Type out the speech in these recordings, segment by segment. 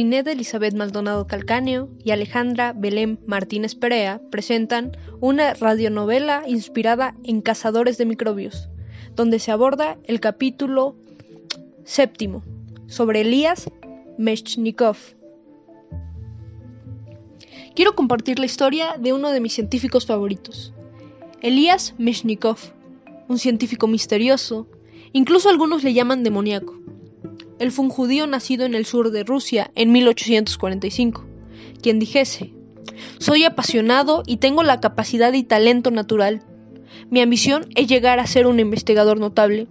Ninet Elizabeth Maldonado Calcáneo y Alejandra Belén Martínez Perea presentan una radionovela inspirada en Cazadores de Microbios, donde se aborda el capítulo séptimo sobre Elías Meshnikov. Quiero compartir la historia de uno de mis científicos favoritos, Elías Meshnikov, un científico misterioso, incluso algunos le llaman demoníaco. Él fue un judío nacido en el sur de Rusia en 1845, quien dijese, soy apasionado y tengo la capacidad y talento natural. Mi ambición es llegar a ser un investigador notable.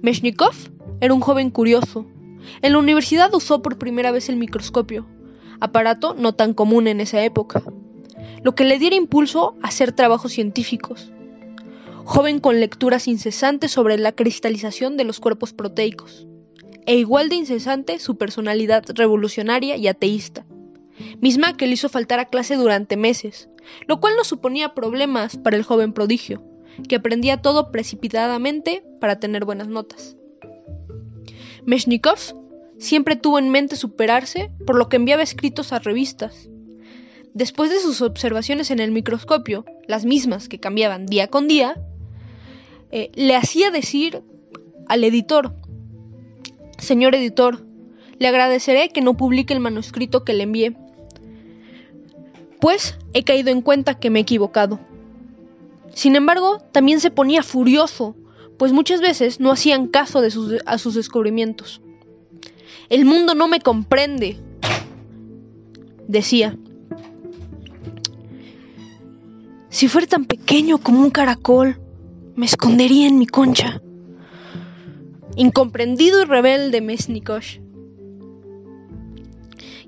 Meshnikov era un joven curioso. En la universidad usó por primera vez el microscopio, aparato no tan común en esa época, lo que le diera impulso a hacer trabajos científicos joven con lecturas incesantes sobre la cristalización de los cuerpos proteicos, e igual de incesante su personalidad revolucionaria y ateísta, misma que le hizo faltar a clase durante meses, lo cual no suponía problemas para el joven prodigio, que aprendía todo precipitadamente para tener buenas notas. Meshnikov siempre tuvo en mente superarse, por lo que enviaba escritos a revistas. Después de sus observaciones en el microscopio, las mismas que cambiaban día con día, eh, le hacía decir al editor, Señor editor, le agradeceré que no publique el manuscrito que le envié, pues he caído en cuenta que me he equivocado. Sin embargo, también se ponía furioso, pues muchas veces no hacían caso de sus, a sus descubrimientos. El mundo no me comprende, decía. Si fuera tan pequeño como un caracol, me escondería en mi concha. Incomprendido y rebelde Mesnikosh,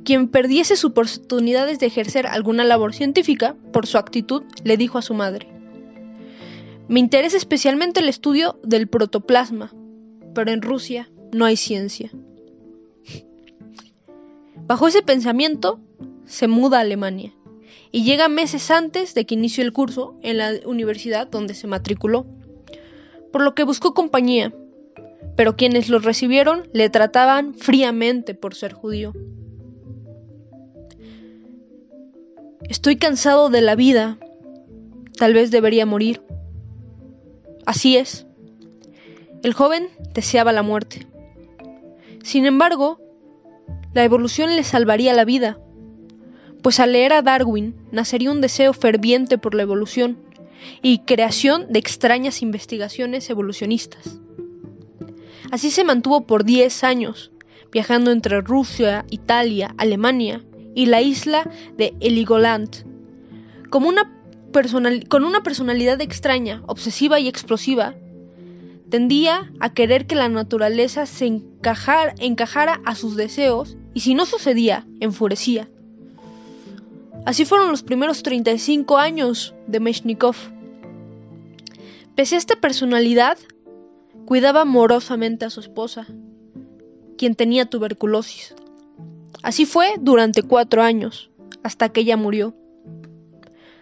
quien perdiese sus oportunidades de ejercer alguna labor científica por su actitud, le dijo a su madre, me interesa especialmente el estudio del protoplasma, pero en Rusia no hay ciencia. Bajo ese pensamiento, se muda a Alemania y llega meses antes de que inicie el curso en la universidad donde se matriculó, por lo que buscó compañía, pero quienes lo recibieron le trataban fríamente por ser judío. Estoy cansado de la vida, tal vez debería morir. Así es, el joven deseaba la muerte. Sin embargo, la evolución le salvaría la vida pues al leer a Darwin nacería un deseo ferviente por la evolución y creación de extrañas investigaciones evolucionistas. Así se mantuvo por 10 años, viajando entre Rusia, Italia, Alemania y la isla de Heligoland. Con una personalidad extraña, obsesiva y explosiva, tendía a querer que la naturaleza se encajara a sus deseos y si no sucedía, enfurecía. Así fueron los primeros 35 años de Meshnikov. Pese a esta personalidad, cuidaba amorosamente a su esposa, quien tenía tuberculosis. Así fue durante cuatro años, hasta que ella murió.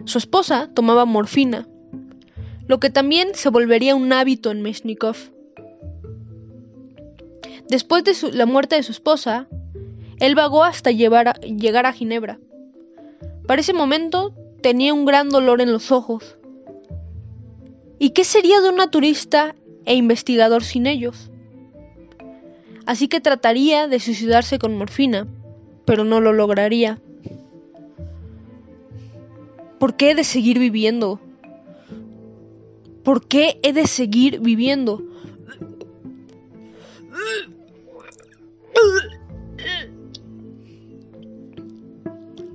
Su esposa tomaba morfina, lo que también se volvería un hábito en Meshnikov. Después de la muerte de su esposa, él vagó hasta llegar a Ginebra para ese momento tenía un gran dolor en los ojos. ¿Y qué sería de un naturista e investigador sin ellos? Así que trataría de suicidarse con morfina, pero no lo lograría. ¿Por qué he de seguir viviendo? ¿Por qué he de seguir viviendo?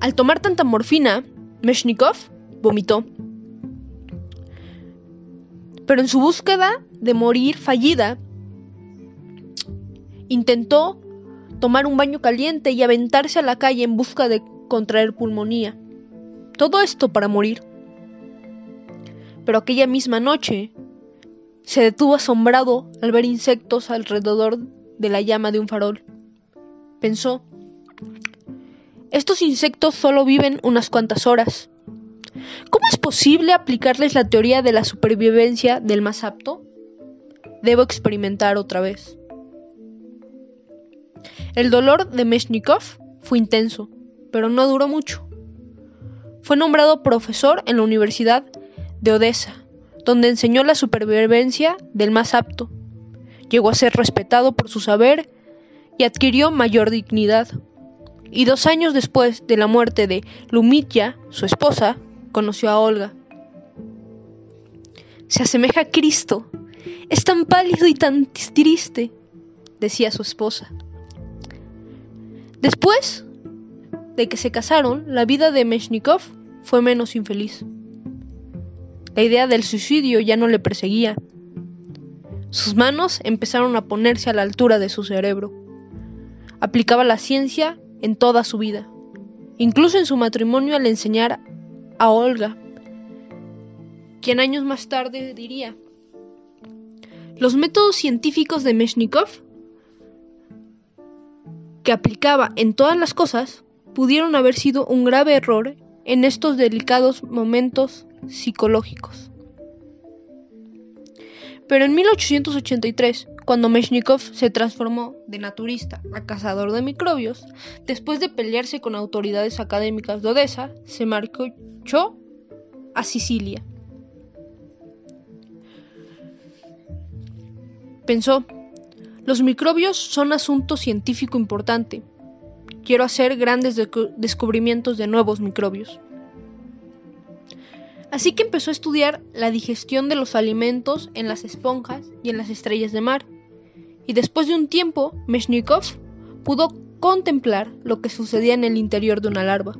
Al tomar tanta morfina, Meshnikov vomitó. Pero en su búsqueda de morir fallida, intentó tomar un baño caliente y aventarse a la calle en busca de contraer pulmonía. Todo esto para morir. Pero aquella misma noche se detuvo asombrado al ver insectos alrededor de la llama de un farol. Pensó, estos insectos solo viven unas cuantas horas. ¿Cómo es posible aplicarles la teoría de la supervivencia del más apto? Debo experimentar otra vez. El dolor de Meshnikov fue intenso, pero no duró mucho. Fue nombrado profesor en la Universidad de Odessa, donde enseñó la supervivencia del más apto. Llegó a ser respetado por su saber y adquirió mayor dignidad. Y dos años después de la muerte de Lumitya, su esposa, conoció a Olga. Se asemeja a Cristo. Es tan pálido y tan triste, decía su esposa. Después de que se casaron, la vida de Meshnikov fue menos infeliz. La idea del suicidio ya no le perseguía. Sus manos empezaron a ponerse a la altura de su cerebro. Aplicaba la ciencia en toda su vida, incluso en su matrimonio al enseñar a Olga, quien años más tarde diría, los métodos científicos de Meshnikov, que aplicaba en todas las cosas, pudieron haber sido un grave error en estos delicados momentos psicológicos. Pero en 1883, cuando Meshnikov se transformó de naturista a cazador de microbios, después de pelearse con autoridades académicas de Odessa, se marchó a Sicilia. Pensó, los microbios son asunto científico importante. Quiero hacer grandes descubrimientos de nuevos microbios. Así que empezó a estudiar la digestión de los alimentos en las esponjas y en las estrellas de mar. Y después de un tiempo, Meshnikov pudo contemplar lo que sucedía en el interior de una larva.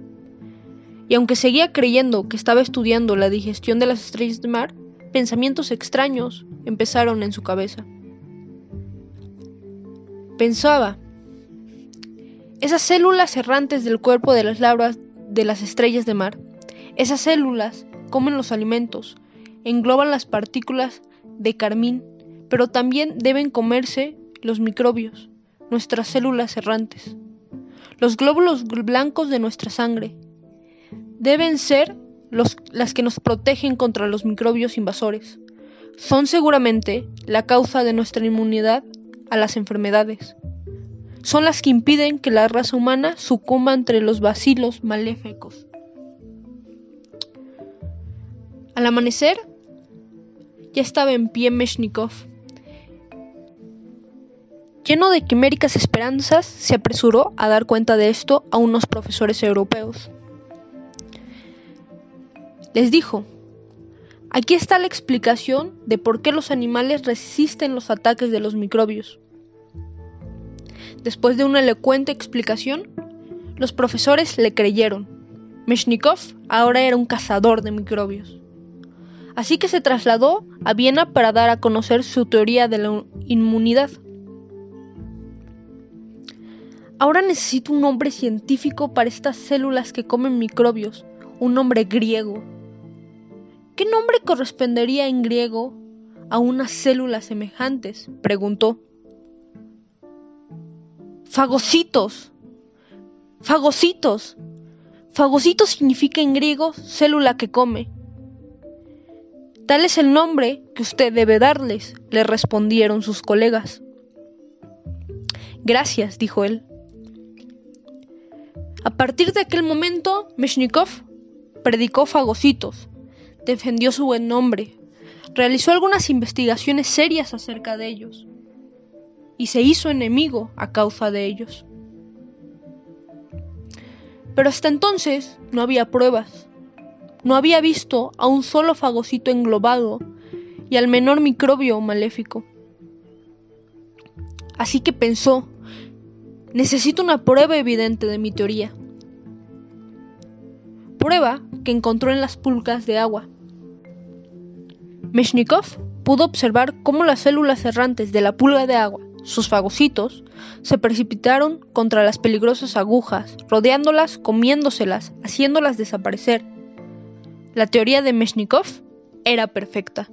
Y aunque seguía creyendo que estaba estudiando la digestión de las estrellas de mar, pensamientos extraños empezaron en su cabeza. Pensaba, esas células errantes del cuerpo de las larvas de las estrellas de mar, esas células comen los alimentos, engloban las partículas de carmín, pero también deben comerse los microbios, nuestras células errantes. Los glóbulos blancos de nuestra sangre deben ser los, las que nos protegen contra los microbios invasores. Son seguramente la causa de nuestra inmunidad a las enfermedades. Son las que impiden que la raza humana sucumba entre los bacilos maléficos. Al amanecer, ya estaba en pie Meshnikov. Lleno de quiméricas esperanzas, se apresuró a dar cuenta de esto a unos profesores europeos. Les dijo, aquí está la explicación de por qué los animales resisten los ataques de los microbios. Después de una elocuente explicación, los profesores le creyeron. Meshnikov ahora era un cazador de microbios así que se trasladó a Viena para dar a conocer su teoría de la inmunidad. Ahora necesito un nombre científico para estas células que comen microbios, un nombre griego. ¿Qué nombre correspondería en griego a unas células semejantes? preguntó. Fagocitos. Fagocitos. Fagocitos significa en griego célula que come. Tal es el nombre que usted debe darles, le respondieron sus colegas. Gracias, dijo él. A partir de aquel momento, Meshnikov predicó fagocitos, defendió su buen nombre, realizó algunas investigaciones serias acerca de ellos y se hizo enemigo a causa de ellos. Pero hasta entonces no había pruebas, no había visto a un solo fagocito englobado y al menor microbio maléfico. Así que pensó, necesito una prueba evidente de mi teoría. Prueba que encontró en las pulgas de agua. Meshnikov pudo observar cómo las células errantes de la pulga de agua, sus fagocitos, se precipitaron contra las peligrosas agujas, rodeándolas, comiéndoselas, haciéndolas desaparecer la teoría de Meshnikov era perfecta.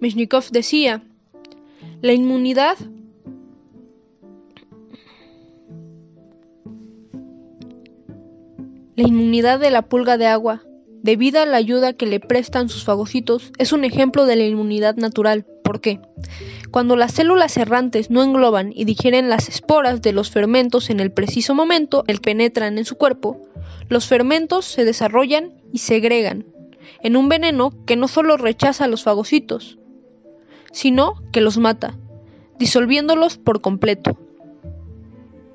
Meshnikov decía, la inmunidad La inmunidad de la pulga de agua, debido a la ayuda que le prestan sus fagocitos, es un ejemplo de la inmunidad natural. ¿Por qué? Cuando las células errantes no engloban y digieren las esporas de los fermentos en el preciso momento en el que penetran en su cuerpo, los fermentos se desarrollan y segregan en un veneno que no solo rechaza a los fagocitos, sino que los mata, disolviéndolos por completo.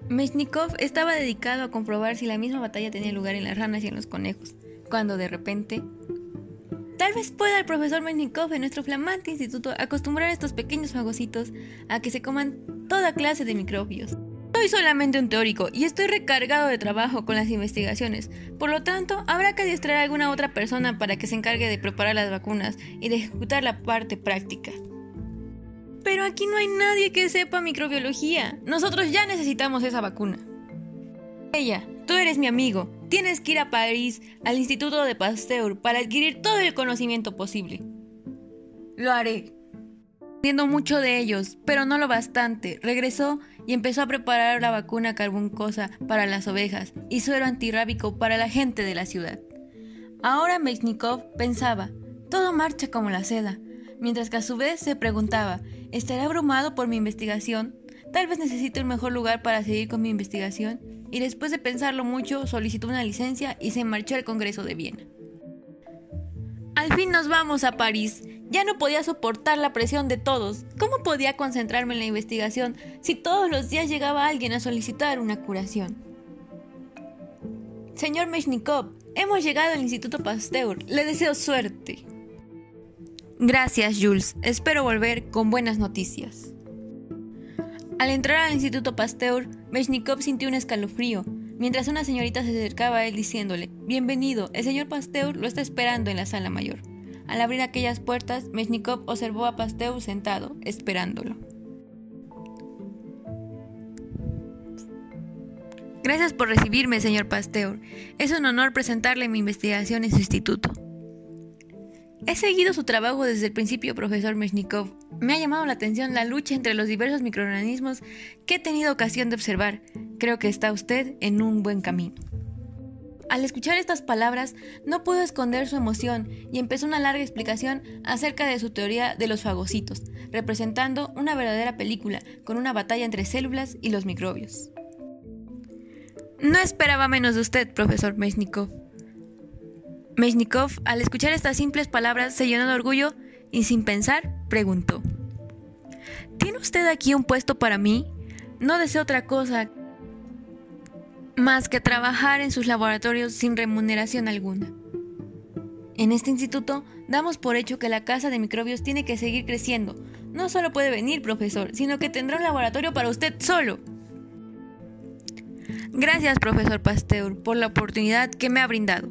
Mechnikov estaba dedicado a comprobar si la misma batalla tenía lugar en las ranas y en los conejos, cuando de repente... Tal vez pueda el profesor Mechnikov en nuestro flamante instituto acostumbrar a estos pequeños fagocitos a que se coman toda clase de microbios. Soy solamente un teórico y estoy recargado de trabajo con las investigaciones. Por lo tanto, habrá que adiestrar a alguna otra persona para que se encargue de preparar las vacunas y de ejecutar la parte práctica. Pero aquí no hay nadie que sepa microbiología. Nosotros ya necesitamos esa vacuna. Ella, tú eres mi amigo. Tienes que ir a París, al Instituto de Pasteur, para adquirir todo el conocimiento posible. Lo haré. Entiendo mucho de ellos, pero no lo bastante. Regresó y empezó a preparar la vacuna carbuncosa para las ovejas y suero antirrábico para la gente de la ciudad. Ahora Mechnikov pensaba, todo marcha como la seda, mientras que a su vez se preguntaba, ¿estaré abrumado por mi investigación? Tal vez necesite un mejor lugar para seguir con mi investigación. Y después de pensarlo mucho, solicitó una licencia y se marchó al Congreso de Viena. Al fin nos vamos a París. Ya no podía soportar la presión de todos. ¿Cómo podía concentrarme en la investigación si todos los días llegaba alguien a solicitar una curación? Señor Mechnikov, hemos llegado al Instituto Pasteur. Le deseo suerte. Gracias, Jules. Espero volver con buenas noticias. Al entrar al Instituto Pasteur, Mechnikov sintió un escalofrío mientras una señorita se acercaba a él diciéndole, Bienvenido, el señor Pasteur lo está esperando en la sala mayor. Al abrir aquellas puertas, Mechnikov observó a Pasteur sentado, esperándolo. Gracias por recibirme, señor Pasteur. Es un honor presentarle mi investigación en su instituto. He seguido su trabajo desde el principio, profesor Mechnikov. Me ha llamado la atención la lucha entre los diversos microorganismos que he tenido ocasión de observar. Creo que está usted en un buen camino. Al escuchar estas palabras, no pudo esconder su emoción y empezó una larga explicación acerca de su teoría de los fagocitos, representando una verdadera película con una batalla entre células y los microbios. No esperaba menos de usted, profesor Mechnikov. Mechnikov, al escuchar estas simples palabras, se llenó de orgullo y sin pensar, preguntó. ¿Tiene usted aquí un puesto para mí? No deseo otra cosa más que trabajar en sus laboratorios sin remuneración alguna. En este instituto damos por hecho que la casa de microbios tiene que seguir creciendo. No solo puede venir, profesor, sino que tendrá un laboratorio para usted solo. Gracias, profesor Pasteur, por la oportunidad que me ha brindado.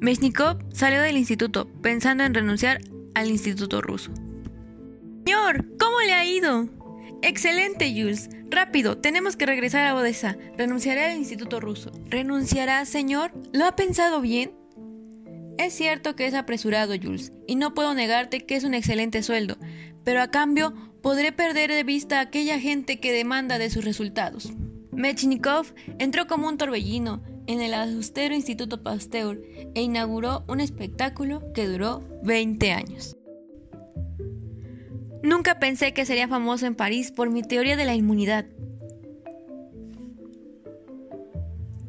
Mechnikov salió del instituto pensando en renunciar al instituto ruso. Señor, ¿cómo le ha ido? Excelente, Jules. Rápido, tenemos que regresar a Odessa. Renunciaré al instituto ruso. ¿Renunciará, señor? ¿Lo ha pensado bien? Es cierto que es apresurado, Jules, y no puedo negarte que es un excelente sueldo, pero a cambio podré perder de vista a aquella gente que demanda de sus resultados. Mechnikov entró como un torbellino en el austero Instituto Pasteur e inauguró un espectáculo que duró 20 años. Nunca pensé que sería famoso en París por mi teoría de la inmunidad.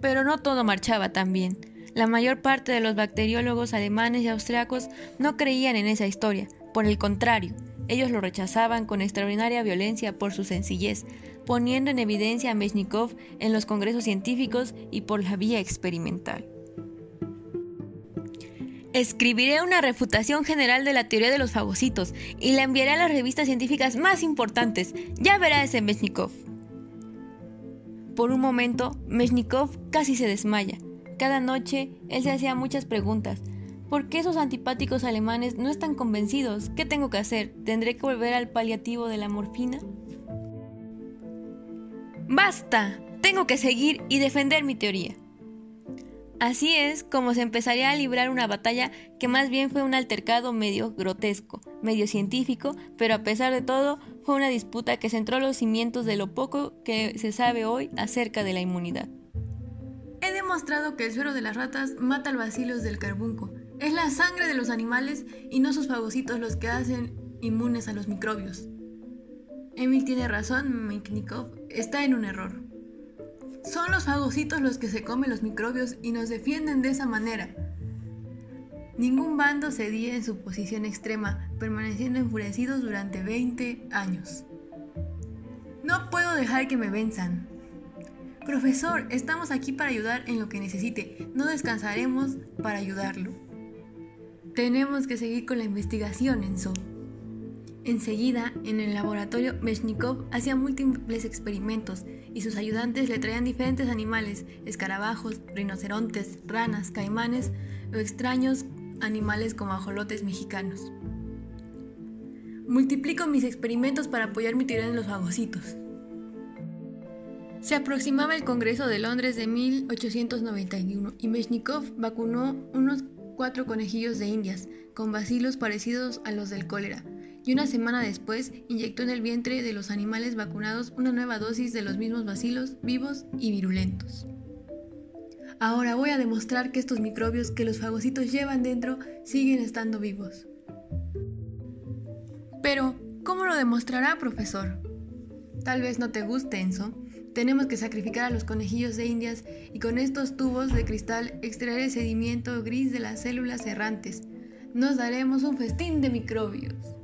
Pero no todo marchaba tan bien. La mayor parte de los bacteriólogos alemanes y austriacos no creían en esa historia. Por el contrario, ellos lo rechazaban con extraordinaria violencia por su sencillez, poniendo en evidencia a Mechnikov en los congresos científicos y por la vía experimental. Escribiré una refutación general de la teoría de los fagocitos y la enviaré a las revistas científicas más importantes. Ya verá ese Mechnikov. Por un momento, Mechnikov casi se desmaya. Cada noche, él se hacía muchas preguntas. ¿Por qué esos antipáticos alemanes no están convencidos? ¿Qué tengo que hacer? ¿Tendré que volver al paliativo de la morfina? ¡Basta! Tengo que seguir y defender mi teoría. Así es como se empezaría a librar una batalla que más bien fue un altercado medio grotesco, medio científico, pero a pesar de todo fue una disputa que centró los cimientos de lo poco que se sabe hoy acerca de la inmunidad. He demostrado que el suero de las ratas mata al bacillus del carbunco. Es la sangre de los animales y no sus fagocitos los que hacen inmunes a los microbios. Emil tiene razón, Miknikov está en un error. Son los fagocitos los que se comen los microbios y nos defienden de esa manera. Ningún bando cedía en su posición extrema, permaneciendo enfurecidos durante 20 años. No puedo dejar que me venzan. Profesor, estamos aquí para ayudar en lo que necesite. No descansaremos para ayudarlo. Tenemos que seguir con la investigación, Enzo. Enseguida, en el laboratorio, Meshnikov hacía múltiples experimentos y sus ayudantes le traían diferentes animales, escarabajos, rinocerontes, ranas, caimanes o extraños animales como ajolotes mexicanos. Multiplico mis experimentos para apoyar mi teoría en los fagocitos. Se aproximaba el Congreso de Londres de 1891 y Meshnikov vacunó unos cuatro conejillos de indias con bacilos parecidos a los del cólera y una semana después inyectó en el vientre de los animales vacunados una nueva dosis de los mismos bacilos vivos y virulentos. Ahora voy a demostrar que estos microbios que los fagocitos llevan dentro siguen estando vivos. Pero, ¿cómo lo demostrará, profesor? Tal vez no te guste, Enzo. Tenemos que sacrificar a los conejillos de indias y con estos tubos de cristal extraer el sedimento gris de las células errantes. Nos daremos un festín de microbios.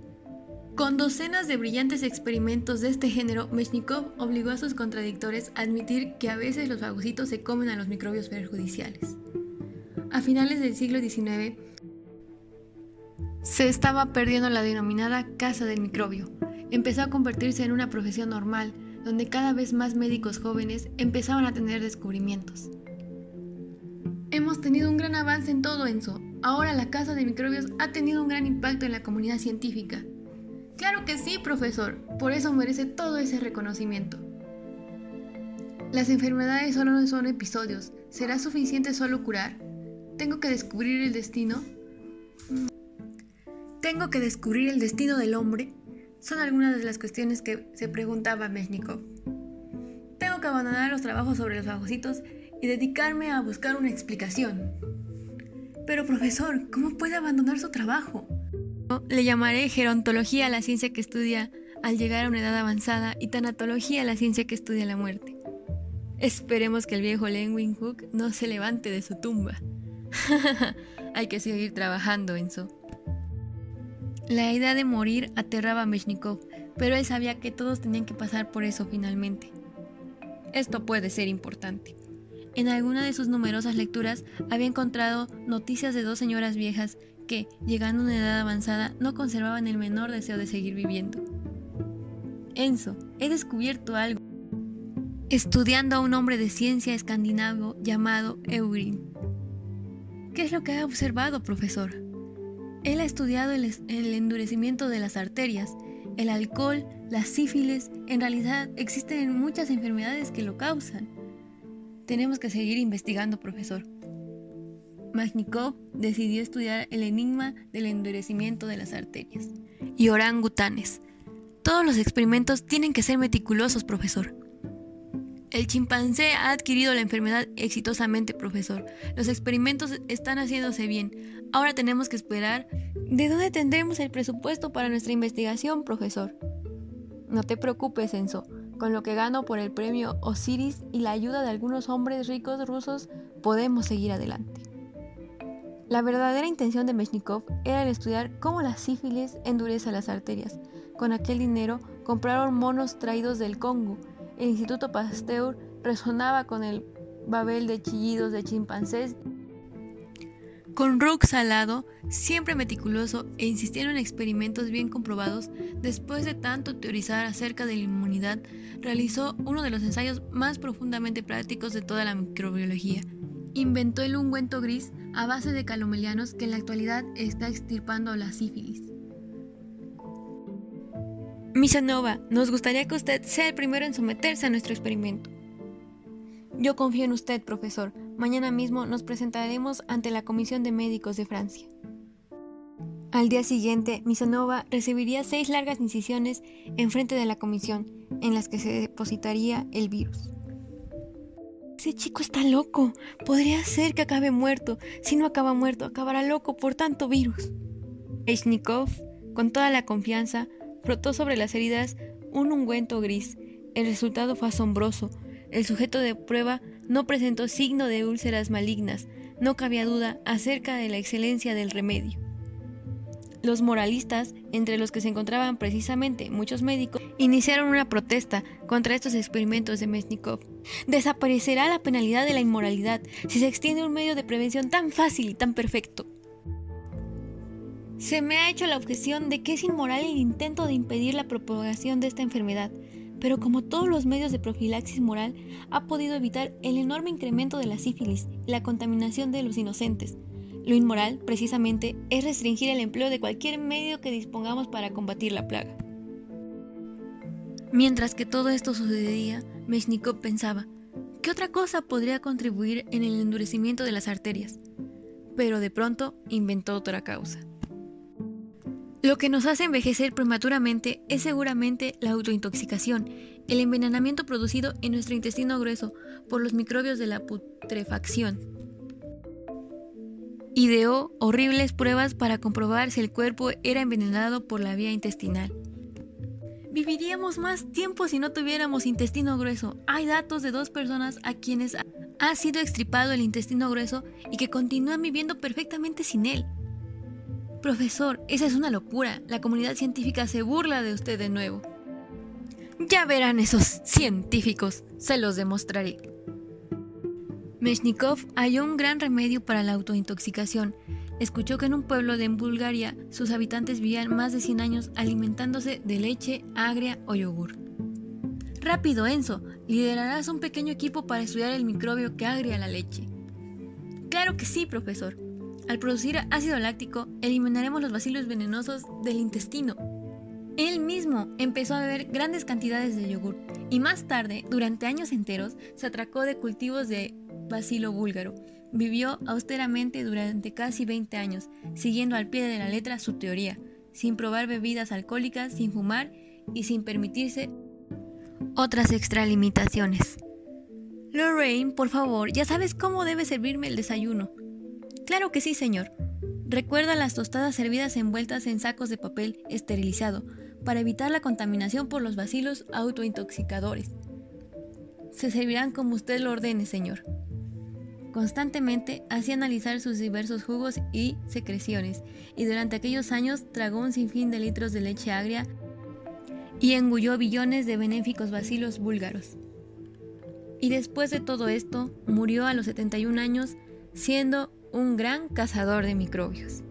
Con docenas de brillantes experimentos de este género, Mechnikov obligó a sus contradictores a admitir que a veces los fagocitos se comen a los microbios perjudiciales. A finales del siglo XIX, se estaba perdiendo la denominada casa del microbio. Empezó a convertirse en una profesión normal, donde cada vez más médicos jóvenes empezaban a tener descubrimientos. Hemos tenido un gran avance en todo, Enzo. Ahora la casa de microbios ha tenido un gran impacto en la comunidad científica. Claro que sí, profesor. Por eso merece todo ese reconocimiento. Las enfermedades solo no son episodios. ¿Será suficiente solo curar? ¿Tengo que descubrir el destino? ¿Tengo que descubrir el destino del hombre? Son algunas de las cuestiones que se preguntaba Mechnikov. Tengo que abandonar los trabajos sobre los fagocitos y dedicarme a buscar una explicación. Pero profesor, ¿cómo puede abandonar su trabajo? Le llamaré gerontología a la ciencia que estudia al llegar a una edad avanzada y tanatología a la ciencia que estudia la muerte. Esperemos que el viejo Lenwin Hook no se levante de su tumba. Hay que seguir trabajando, Enzo. La idea de morir aterraba a Mechnikov, pero él sabía que todos tenían que pasar por eso finalmente. Esto puede ser importante. En alguna de sus numerosas lecturas había encontrado noticias de dos señoras viejas que, llegando a una edad avanzada, no conservaban el menor deseo de seguir viviendo. Enzo, he descubierto algo. Estudiando a un hombre de ciencia escandinavo llamado Eurin. ¿Qué es lo que ha observado, profesor? Él ha estudiado el, endurecimiento de las arterias, el alcohol, la sífilis. En realidad existen muchas enfermedades que lo causan. Tenemos que seguir investigando, profesor. Magnikov decidió estudiar el enigma del endurecimiento de las arterias. Y orangutanes. Todos los experimentos tienen que ser meticulosos, profesor. El chimpancé ha adquirido la enfermedad exitosamente, profesor. Los experimentos están haciéndose bien. Ahora tenemos que esperar. ¿De dónde tendremos el presupuesto para nuestra investigación, profesor? No te preocupes, Enzo. Con lo que gano por el premio Osiris y la ayuda de algunos hombres ricos rusos, podemos seguir adelante. La verdadera intención de Mechnikov era el estudiar cómo la sífilis endurece las arterias. Con aquel dinero compraron monos traídos del Congo. El Instituto Pasteur resonaba con el babel de chillidos de chimpancés. Con Rook salado, siempre meticuloso e insistiendo en experimentos bien comprobados, después de tanto teorizar acerca de la inmunidad, realizó uno de los ensayos más profundamente prácticos de toda la microbiología. Inventó el ungüento gris a base de calomelianos que en la actualidad está extirpando la sífilis. Misanova, nos gustaría que usted sea el primero en someterse a nuestro experimento. Yo confío en usted, profesor. Mañana mismo nos presentaremos ante la Comisión de Médicos de Francia. Al día siguiente, Misanova recibiría seis largas incisiones en frente de la comisión, en las que se depositaría el virus. Ese chico está loco. Podría ser que acabe muerto. Si no acaba muerto, acabará loco por tanto virus. Echnikov con toda la confianza, frotó sobre las heridas un ungüento gris. El resultado fue asombroso. El sujeto de prueba no presentó signo de úlceras malignas. No cabía duda acerca de la excelencia del remedio. Los moralistas, entre los que se encontraban precisamente muchos médicos, iniciaron una protesta contra estos experimentos de Mesnikov. Desaparecerá la penalidad de la inmoralidad si se extiende un medio de prevención tan fácil y tan perfecto. Se me ha hecho la objeción de que es inmoral el intento de impedir la propagación de esta enfermedad, pero como todos los medios de profilaxis moral, ha podido evitar el enorme incremento de la sífilis y la contaminación de los inocentes. Lo inmoral, precisamente, es restringir el empleo de cualquier medio que dispongamos para combatir la plaga. Mientras que todo esto sucedía, Meshnikov pensaba, ¿qué otra cosa podría contribuir en el endurecimiento de las arterias? Pero de pronto inventó otra causa. Lo que nos hace envejecer prematuramente es seguramente la autointoxicación, el envenenamiento producido en nuestro intestino grueso por los microbios de la putrefacción. Ideó horribles pruebas para comprobar si el cuerpo era envenenado por la vía intestinal. Viviríamos más tiempo si no tuviéramos intestino grueso. Hay datos de dos personas a quienes ha sido extripado el intestino grueso y que continúan viviendo perfectamente sin él. Profesor, esa es una locura. La comunidad científica se burla de usted de nuevo. Ya verán esos científicos, se los demostraré. Meshnikov halló un gran remedio para la autointoxicación. Escuchó que en un pueblo de Bulgaria sus habitantes vivían más de 100 años alimentándose de leche agria o yogur. Rápido, Enzo, liderarás un pequeño equipo para estudiar el microbio que agria la leche. Claro que sí, profesor. Al producir ácido láctico, eliminaremos los bacilos venenosos del intestino. Él mismo empezó a beber grandes cantidades de yogur y más tarde, durante años enteros, se atracó de cultivos de Basilo búlgaro. Vivió austeramente durante casi 20 años, siguiendo al pie de la letra su teoría, sin probar bebidas alcohólicas, sin fumar y sin permitirse otras extralimitaciones. Lorraine, por favor, ya sabes cómo debe servirme el desayuno. Claro que sí, señor. Recuerda las tostadas servidas envueltas en sacos de papel esterilizado para evitar la contaminación por los bacilos autointoxicadores. Se servirán como usted lo ordene, señor. Constantemente hacía analizar sus diversos jugos y secreciones, y durante aquellos años tragó un sinfín de litros de leche agria y engulló billones de benéficos bacilos búlgaros. Y después de todo esto, murió a los 71 años siendo un gran cazador de microbios.